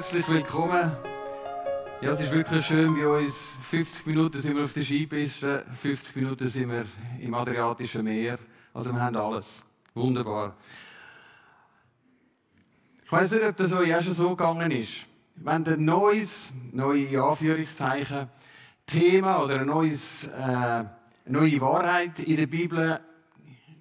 herzlich willkommen. Ja, es ist wirklich schön bei uns. 50 Minuten sind wir auf der Skipiste, 50 Minuten sind wir im Adriatischen Meer. Also wir haben alles. Wunderbar. Ich weiß nicht, ob das euch auch schon so gegangen ist. Wenn ein neues, neue Anführungszeichen, Thema oder ein neues, äh, eine neue Wahrheit in der Bibel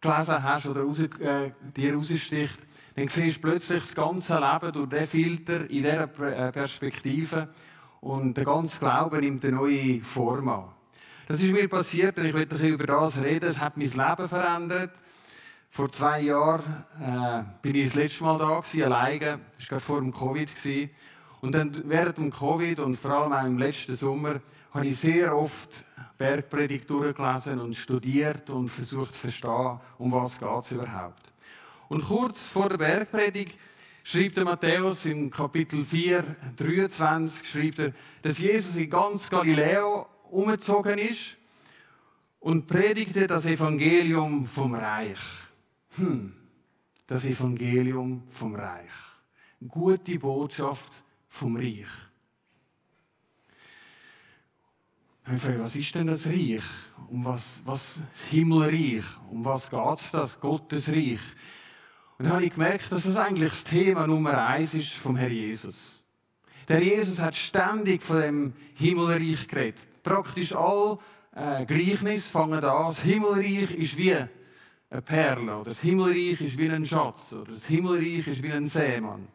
gelesen hast oder raus, äh, dir raussticht, dann siehst plötzlich das ganze Leben durch diesen Filter, in dieser äh, Perspektive und der ganze Glaube nimmt eine neue Form an. Das ist mir passiert und ich möchte über das reden. Es hat mein Leben verändert. Vor zwei Jahren äh, bin ich das letzte Mal da gewesen, alleine. Das war gerade vor dem Covid. Gewesen. Und dann während dem Covid und vor allem auch im letzten Sommer habe ich sehr oft Bergpredigt durchgelesen und studiert und versucht zu verstehen, um was es überhaupt. Und kurz vor der Bergpredigt schreibt der Matthäus im Kapitel 4, 23, schreibt er, dass Jesus in ganz Galiläa umgezogen ist und predigte das Evangelium vom Reich. Hm, das Evangelium vom Reich. Gute Botschaft vom Reich. Was ist denn das Reich? Um was, was das Himmelreich? Um was geht es das? Gottes Reich. Und dann habe ich gemerkt, dass das eigentlich das Thema Nummer eins ist vom Herrn Jesus. Der Jesus hat ständig von dem Himmelreich geredet. Praktisch all äh, Gleichnisse fangen an. Das Himmelreich ist wie eine Perle. Oder das Himmelreich ist wie ein Schatz. Oder das Himmelreich ist wie ein Seemann.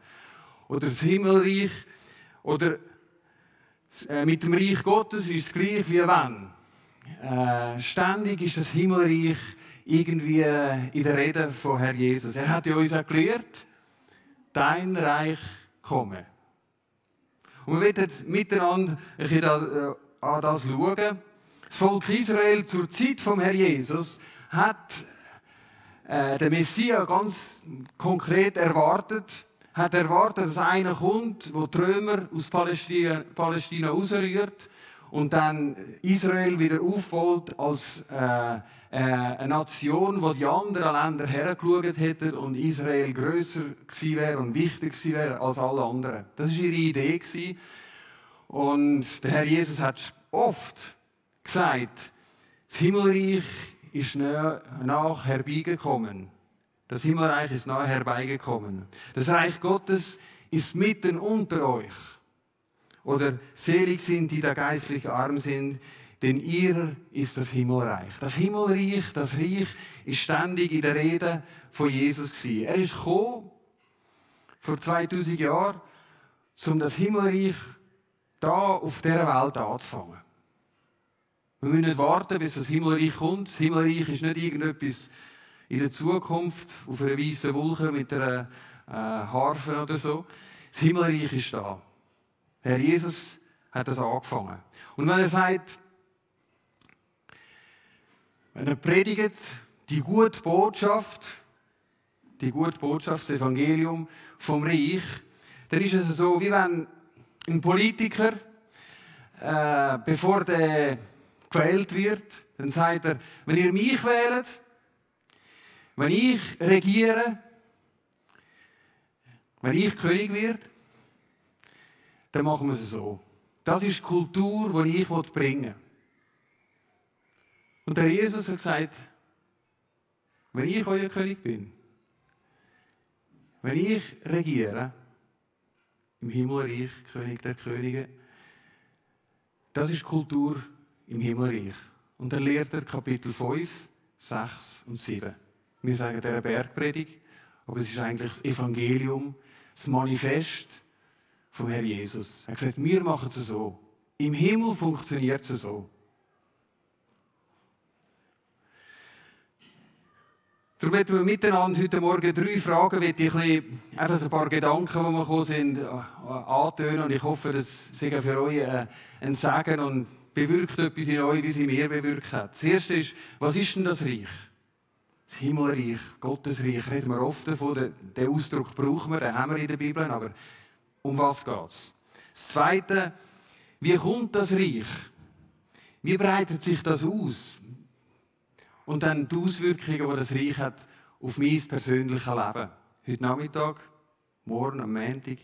Oder das Himmelreich oder äh, mit dem Reich Gottes ist es gleich wie wenn. Äh, ständig ist das Himmelreich irgendwie in der Rede von Herr Jesus. Er hat ja uns erklärt, dein Reich komme. Und wir werden miteinander ein bisschen äh, an das schauen. Das Volk Israel zur Zeit vom Herr Jesus hat äh, den Messias ganz konkret erwartet, hat erwartet, dass einer kommt, der die aus Palästina, Palästina ausrührt und dann Israel wieder aufbaut als äh, äh, eine Nation, wo die anderen Länder hergeschaut hätten und Israel größer wäre und wichtiger gewesen wäre als alle anderen. Das war ihre Idee. Gewesen. Und der Herr Jesus hat oft gesagt, das Himmelreich ist nach herbeigekommen. Das Himmelreich ist nahe herbeigekommen. Das Reich Gottes ist mitten unter euch. Oder selig sind, die da geistlich arm sind, denn ihr ist das Himmelreich. Das Himmelreich, das Reich, ist ständig in der Rede von Jesus gewesen. Er ist gekommen, vor 2000 Jahren, um das Himmelreich da auf dieser Welt anzufangen. Wir müssen nicht warten, bis das Himmelreich kommt. Das Himmelreich ist nicht irgendetwas in der Zukunft auf einer weißen Wolke mit einer äh, Harfe oder so. Das Himmelreich ist da. Herr Jesus hat das angefangen. Und wenn er sagt, wenn er predigt, die gute Botschaft, die gute Botschaft, das Evangelium vom Reich, dann ist es so, wie wenn ein Politiker, äh, bevor der gewählt wird, dann sagt er, wenn ihr mich wählt, wenn ich regiere, wenn ich König werde, dann machen wir es so. Das ist die Kultur, die ich bringen will. Und der Jesus hat gesagt, wenn ich euer König bin, wenn ich regiere, im Himmelreich, König der Könige, das ist Kultur im Himmelreich. Und dann lehrt er Kapitel 5, 6 und 7. Wir sagen der Bergpredigt, aber es ist eigentlich das Evangelium, das Manifest vom Herrn Jesus. Er hat gesagt, wir machen es so. Im Himmel funktioniert es so. Darum werden wir miteinander heute Morgen drei Fragen, ich ein einfach ein paar Gedanken, die wir gekommen sind, antönen. Und ich hoffe, dass sie für euch äh, ein Segen und bewirkt etwas in euch, wie sie mir bewirkt hat. Das erste ist, was ist denn das Reich? Das Himmelreich, Gottes Reich, reden wir oft davon. Den Ausdruck brauchen wir, den haben wir in der Bibel, aber um was geht es? Das zweite, wie kommt das Reich? Wie breitet sich das aus? Und dann die Auswirkungen, die das Reich hat auf mein persönliches Leben. Heute Nachmittag, morgen, am Montag,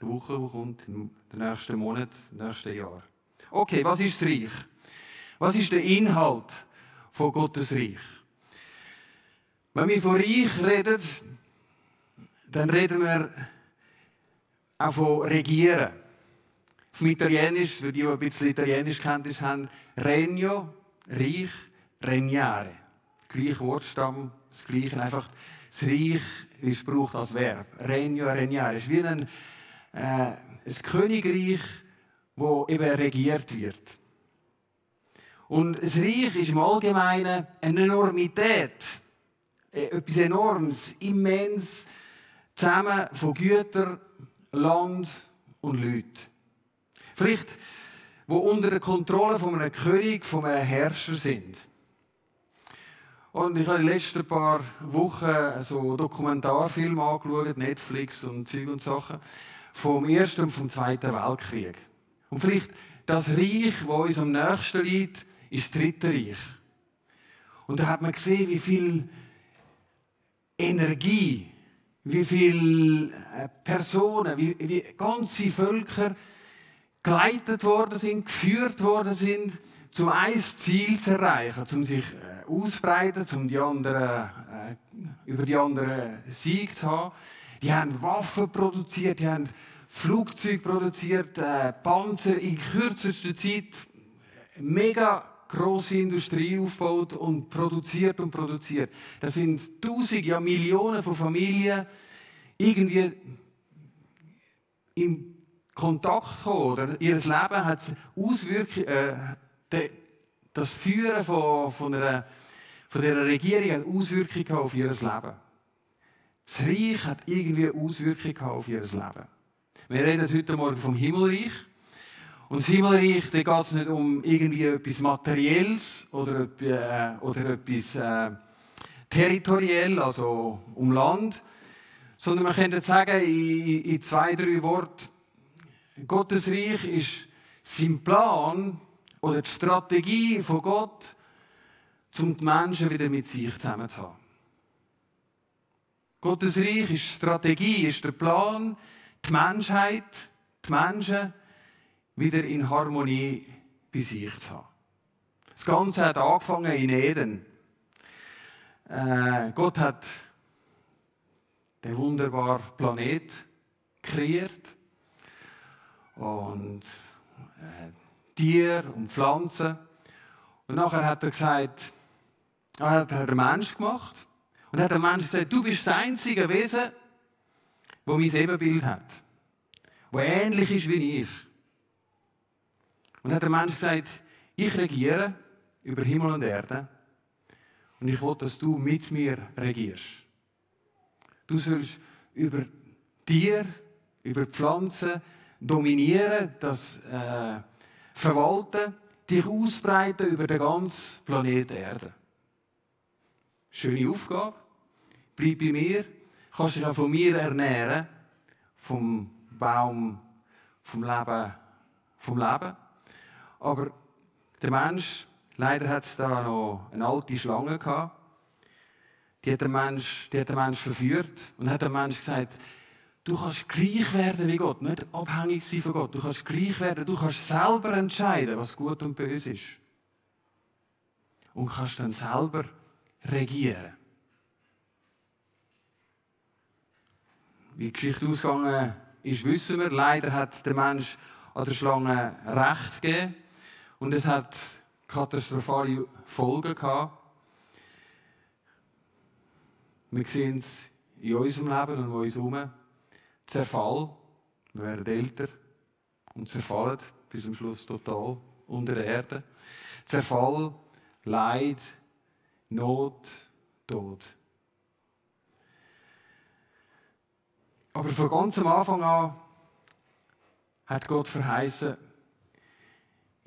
der Woche, die kommt, im nächsten Monat, im nächsten Jahr. Okay, was ist das Reich? Was ist der Inhalt von Gottes Reich? Wenn wir von Reich reden, dann reden wir auch von Regieren. Auf Italienisch, für die, die ein bisschen Italienisch-Kenntnis haben, Regno, Reich, Regnare. Gleich Wortstamm, das Gleiche, einfach das Reich ist gebraucht als Verb. Regno, Regnare. Es ist wie ein, äh, ein Königreich, wo eben regiert wird. Und das Reich ist im Allgemeinen eine Enormität, äh, etwas Enormes, immens, zusammen von Gütern, Land und Leuten. Vielleicht, wo unter der Kontrolle von einem König, von einem Herrscher sind. Und ich habe die letzten paar Wochen so Dokumentarfilme angeschaut, Netflix und Zeug und Sachen, vom Ersten und vom Zweiten Weltkrieg. Und vielleicht das Reich, das uns am nächsten liegt, ist das Dritte Reich. Und da hat man gesehen, wie viel Energie, wie viele äh, Personen, wie, wie ganze Völker geleitet worden sind, geführt worden sind, um ein Ziel zu erreichen, um sich äh, auszubreiten, um die anderen, äh, über die anderen Sieg zu haben. Die haben Waffen produziert, die haben Flugzeuge produziert, äh, Panzer in kürzester Zeit, mega große Industrie aufgebaut und produziert und produziert. Das sind Tausende, ja Millionen von Familien irgendwie im Kontakt gekommen. Oder ihr Leben hat Auswirkungen, äh, das Führen von, von, einer, von dieser Regierung hat Auswirkungen auf ihr Leben. Das Reich hat irgendwie Auswirkungen auf ihr Leben. Wir reden heute Morgen vom Himmelreich. Und das Himmelreich, da geht es nicht um irgendwie etwas Materielles oder, äh, oder etwas äh, territoriell, also um Land, sondern man könnte sagen, in, in zwei, drei Worten, Gottes Reich ist sein Plan oder die Strategie von Gott, um die Menschen wieder mit sich zusammen zu haben. Gottes Reich ist Strategie, ist der Plan, die Menschheit, die Menschen wieder in Harmonie bei sich zu haben. Das Ganze hat angefangen in Eden. Äh, Gott hat den wunderbaren Planet kreiert und äh, Tiere und Pflanzen. Und nachher hat er gesagt, er hat den Mensch gemacht und hat der Mensch gesagt, du bist das einzige Wesen, wo mein Ebenbild hat, wo ähnlich ist wie ich. Und hat der Mensch gesagt, ich regiere über Himmel und Erde und ich will, dass du mit mir regierst. Du sollst über Tier, über Pflanzen dominieren, das äh, verwalten, dich ausbreiten über den ganzen Planeten Erde. Schöne Aufgabe. Bleib bei mir kannst dich auch von mir ernähren, vom Baum, vom Leben, vom Leben. Aber der Mensch, leider hat es da noch eine alte Schlange gehabt, die hat der Mensch, die hat der Mensch verführt und hat der Mensch gesagt, du kannst gleich werden wie Gott, nicht abhängig sein von Gott. Du kannst gleich werden, du kannst selber entscheiden, was gut und böse ist. Und kannst dann selber regieren. Wie die Geschichte ausgegangen ist, wissen wir. Leider hat der Mensch an der Schlange Recht gegeben. Und es hat katastrophale Folgen gehabt. Wir sehen es in unserem Leben und um uns herum. Zerfall. Wir werden älter und zerfallen bis zum Schluss total unter der Erde. Zerfall, Leid, Not, Tod. Aber von ganz am Anfang an hat Gott verheißen,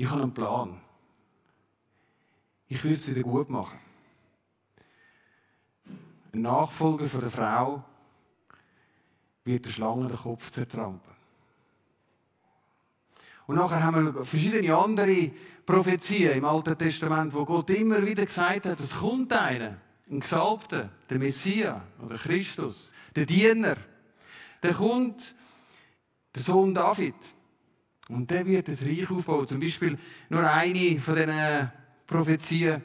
ich habe einen Plan. Ich will es wieder gut machen. Ein Nachfolger von der Frau wird der Schlange den Kopf zertrampen. Und nachher haben wir verschiedene andere Prophezien im Alten Testament, wo Gott immer wieder gesagt hat, es kommt einer, ein Gesalbter, der Messias oder Christus, der Diener, der kommt, der Sohn David. Und der wird das Reich aufbauen. Zum Beispiel nur eine von diesen Prophezien,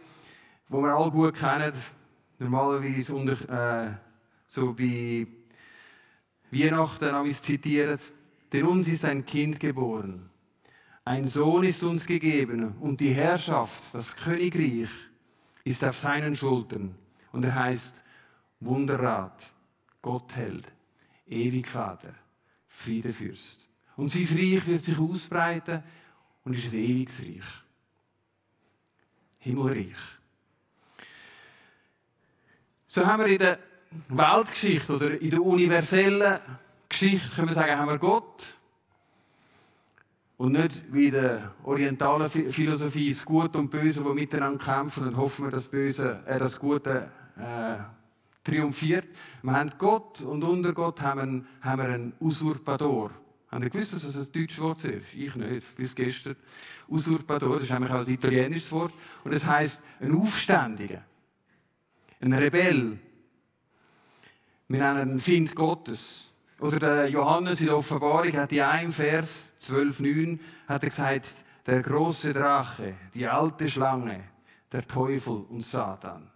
die wir alle gut kennen, normalerweise unter, äh, so bei Weihnachten habe ich zitiert. Denn uns ist ein Kind geboren, ein Sohn ist uns gegeben und die Herrschaft, das Königreich, ist auf seinen Schultern. Und er heißt Wunderrat, Gottheld, Ewigvater, Friedefürst. Und sein Reich wird sich ausbreiten und ist ein ewiges Reich. Himmelreich. So haben wir in der Weltgeschichte oder in der universellen Geschichte, können wir sagen, haben wir Gott. Und nicht wie in der orientalen Philosophie das Gute und Böse, die miteinander kämpfen und hoffen wir, dass das, Böse, äh, das Gute äh, triumphiert. Wir haben Gott und unter Gott haben wir einen Usurpador. Habt ihr gewusst, dass das ein deutsches Wort ist? Ich nicht, bis gestern. Usurpador, das ist eigentlich auch ein italienisches Wort. Und das heißt ein Aufständiger, ein Rebell. Wir nennen ihn Find Gottes. Oder der Johannes in der Offenbarung hat in einem Vers 12,9 hat er gesagt, der große Drache, die alte Schlange, der Teufel und Satan.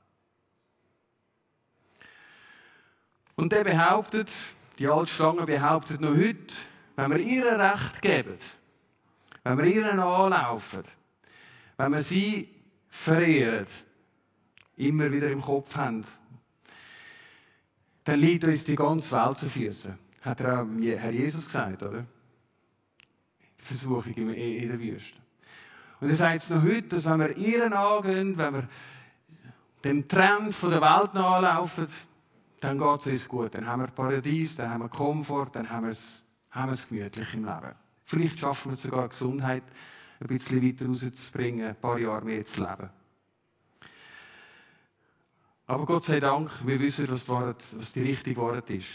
Und der behauptet, die alte Schlange behauptet noch heute, wenn wir ihr Recht geben, wenn wir ihnen anlaufen, wenn wir sie verehren, immer wieder im Kopf haben, dann liegt uns die ganze Welt zu Füßen. Hat er auch Herr Jesus gesagt, oder? Die Versuchung in der Wüste. Und er sagt es noch heute, dass wenn wir ihren angehen, wenn wir dem Trend der Welt nachlaufen, dann geht es uns gut. Dann haben wir Paradies, dann haben wir Komfort, dann haben wir es haben wir es gemütlich im Leben. Vielleicht schaffen wir es sogar, Gesundheit ein bisschen weiter rauszubringen, ein paar Jahre mehr zu leben. Aber Gott sei Dank, wir wissen, was die, Wahrheit, was die richtige Wahrheit ist.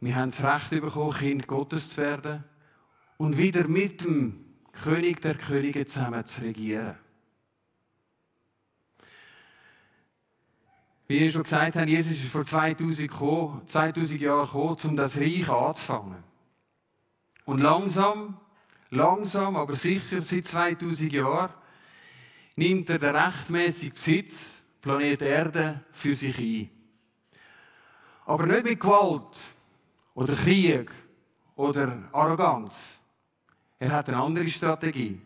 Wir haben das Recht bekommen, Kind Gottes zu werden und wieder mit dem König der Könige zusammen zu regieren. Wie ich schon gesagt habe, Jesus ist vor 2000, gekommen, 2000 Jahren gekommen, um das Reich anzufangen. Und langsam, langsam, aber sicher seit 2000 Jahren nimmt er den rechtmäßigen Besitz, Planet Erde, für sich ein. Aber nicht mit Gewalt oder Krieg oder Arroganz. Er hat eine andere Strategie.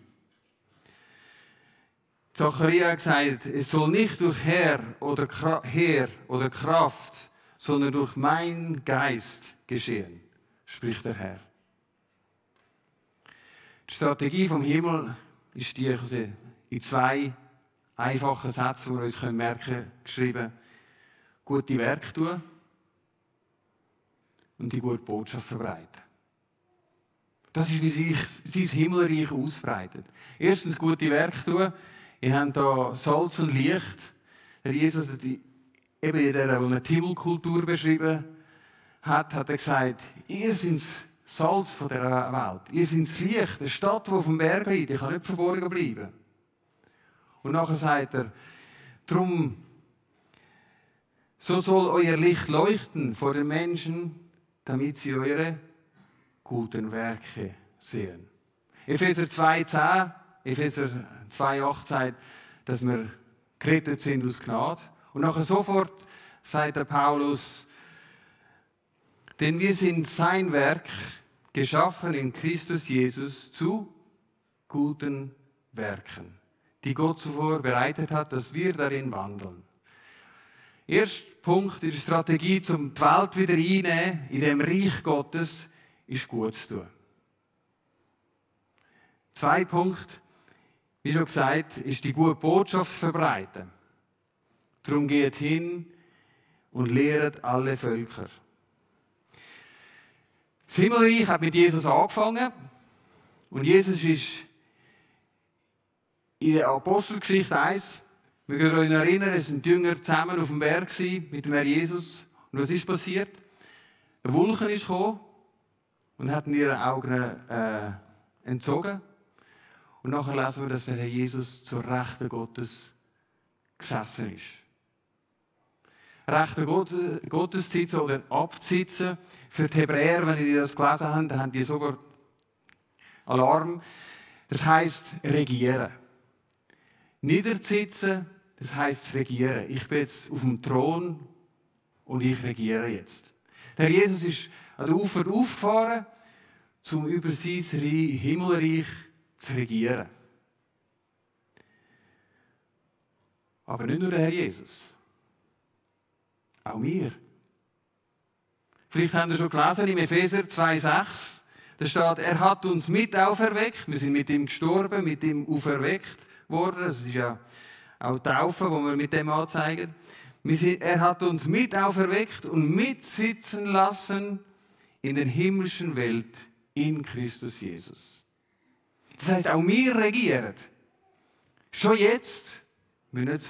Zachariah gesagt, es soll nicht durch Herr oder, Heer oder Kraft, sondern durch mein Geist geschehen, spricht der Herr. Die Strategie vom Himmel ist die in zwei einfachen Sätzen, die wir uns merken können, geschrieben. Gute Werke tun und die gute Botschaft verbreiten. Das ist, wie sich sein Himmelreich ausbreitet. Erstens gute Werke tun, Ihr habt hier Salz und Licht. Der Jesus hat eben in der, wo er die Himmelkultur beschrieben hat, hat er gesagt, ihr seid das Salz von der Welt. Ihr seid das Licht, eine Stadt, die auf dem Berg liegt. Die kann nicht verborgen bleiben. Und nachher sagt er, drum, so soll euer Licht leuchten vor den Menschen, damit sie eure guten Werke sehen. Epheser 2,10 Epheser 2,8 sagt, dass wir gerettet sind aus Gnade. Und nachher sofort sagt der Paulus, denn wir sind sein Werk, geschaffen in Christus Jesus zu guten Werken, die Gott zuvor bereitet hat, dass wir darin wandeln. Erster Punkt in der Strategie, um die Welt wieder einzunehmen, in dem Reich Gottes, ist gut zu tun. Zwei Punkt, wie schon gesagt, ist die gute Botschaft verbreiten. Darum geht hin und lehret alle Völker. Das Himmelreich hat mit Jesus angefangen und Jesus ist in der Apostelgeschichte 1, wir können uns erinnern, es sind Jünger zusammen auf dem Berg mit dem Herrn Jesus. Und was ist passiert? Ein Wulchen ist gekommen und hat ihre Augen äh, entzogen. Und nachher lesen wir, dass der Herr Jesus zur Rechten Gottes gesessen ist. rechten Gottes sitzen oder absitzen. Für die Hebräer, wenn ihr das gelesen habt, haben die sogar Alarm. Das heißt regieren. Niedersitzen, das heißt regieren. Ich bin jetzt auf dem Thron und ich regiere jetzt. Der Jesus ist an der Ufer aufgefahren, um über sein Himmelreich zu regieren. Aber nicht nur der Herr Jesus. Auch wir. Vielleicht haben Sie schon gelesen im Epheser 2,6. Da steht, er hat uns mit auferweckt. Wir sind mit ihm gestorben, mit ihm auferweckt worden. Das ist ja auch Taufe, wo wir mit dem anzeigen. Er hat uns mit auferweckt und mitsitzen lassen in der himmlischen Welt in Christus Jesus. Das heißt, auch wir regieren. Schon jetzt, wir nicht